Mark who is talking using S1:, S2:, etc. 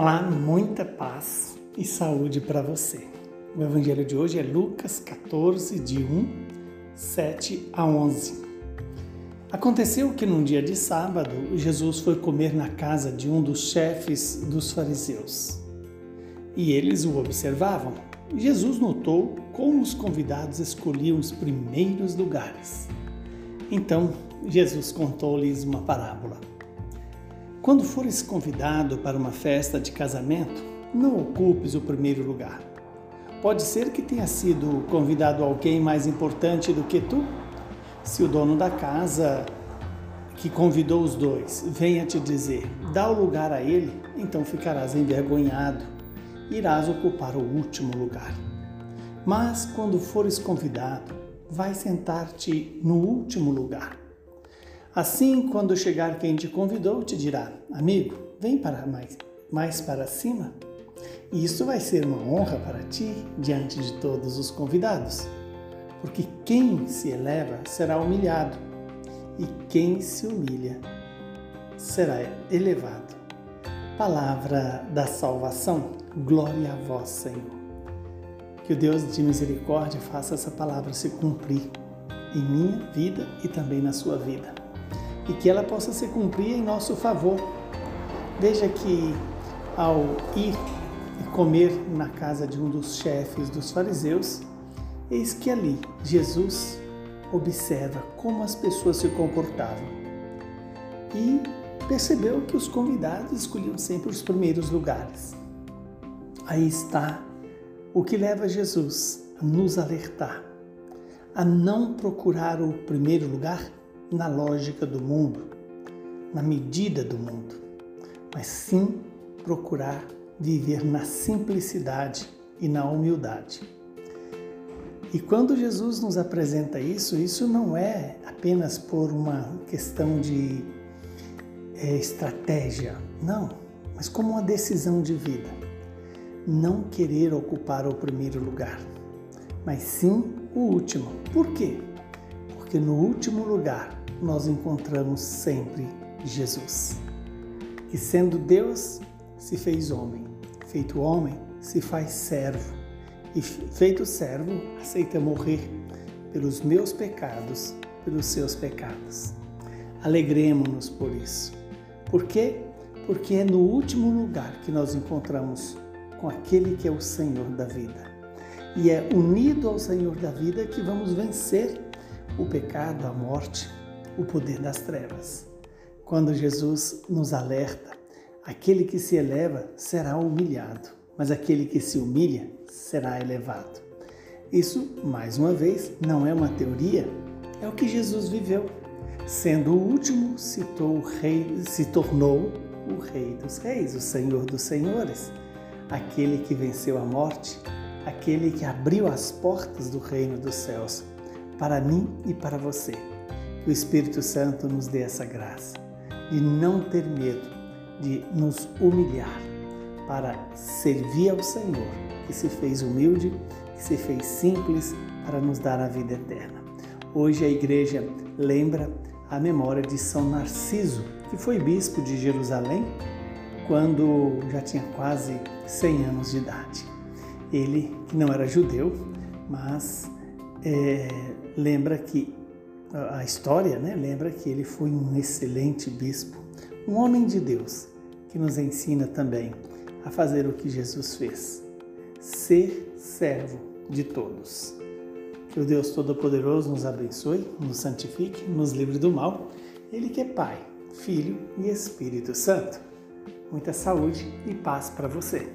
S1: Olá, muita paz e saúde para você. O evangelho de hoje é Lucas 14, de 1, 7 a 11. Aconteceu que num dia de sábado, Jesus foi comer na casa de um dos chefes dos fariseus. E eles o observavam. Jesus notou como os convidados escolhiam os primeiros lugares. Então, Jesus contou-lhes uma parábola. Quando fores convidado para uma festa de casamento, não ocupes o primeiro lugar. Pode ser que tenha sido convidado alguém mais importante do que tu. Se o dono da casa que convidou os dois venha te dizer, dá o lugar a ele, então ficarás envergonhado, irás ocupar o último lugar. Mas quando fores convidado, vai sentar-te no último lugar Assim, quando chegar quem te convidou, te dirá: Amigo, vem para mais, mais para cima. E isso vai ser uma honra para ti diante de todos os convidados, porque quem se eleva será humilhado, e quem se humilha será elevado. Palavra da salvação, glória a vós, Senhor. Que o Deus de misericórdia faça essa palavra se cumprir em minha vida e também na sua vida e que ela possa se cumprir em nosso favor. Veja que ao ir e comer na casa de um dos chefes dos fariseus, eis que ali Jesus observa como as pessoas se comportavam e percebeu que os convidados escolhiam sempre os primeiros lugares. Aí está o que leva Jesus a nos alertar a não procurar o primeiro lugar na lógica do mundo, na medida do mundo, mas sim procurar viver na simplicidade e na humildade. E quando Jesus nos apresenta isso, isso não é apenas por uma questão de é, estratégia, não, mas como uma decisão de vida. Não querer ocupar o primeiro lugar, mas sim o último. Por quê? Porque no último lugar nós encontramos sempre Jesus. E sendo Deus, se fez homem. Feito homem, se faz servo. E feito servo, aceita morrer pelos meus pecados, pelos seus pecados. Alegremos-nos por isso. Por quê? Porque é no último lugar que nós encontramos com aquele que é o Senhor da vida. E é unido ao Senhor da vida que vamos vencer o pecado, a morte, o poder das trevas. Quando Jesus nos alerta, aquele que se eleva será humilhado, mas aquele que se humilha será elevado. Isso, mais uma vez, não é uma teoria, é o que Jesus viveu. Sendo o último, citou o rei, se tornou o Rei dos Reis, o Senhor dos Senhores, aquele que venceu a morte, aquele que abriu as portas do reino dos céus para mim e para você. O Espírito Santo nos dê essa graça de não ter medo de nos humilhar para servir ao Senhor, que se fez humilde, que se fez simples para nos dar a vida eterna. Hoje a igreja lembra a memória de São Narciso, que foi bispo de Jerusalém quando já tinha quase 100 anos de idade. Ele, que não era judeu, mas é, lembra que a história né, lembra que ele foi um excelente bispo, um homem de Deus, que nos ensina também a fazer o que Jesus fez: ser servo de todos. Que o Deus Todo-Poderoso nos abençoe, nos santifique, nos livre do mal. Ele que é Pai, Filho e Espírito Santo. Muita saúde e paz para você.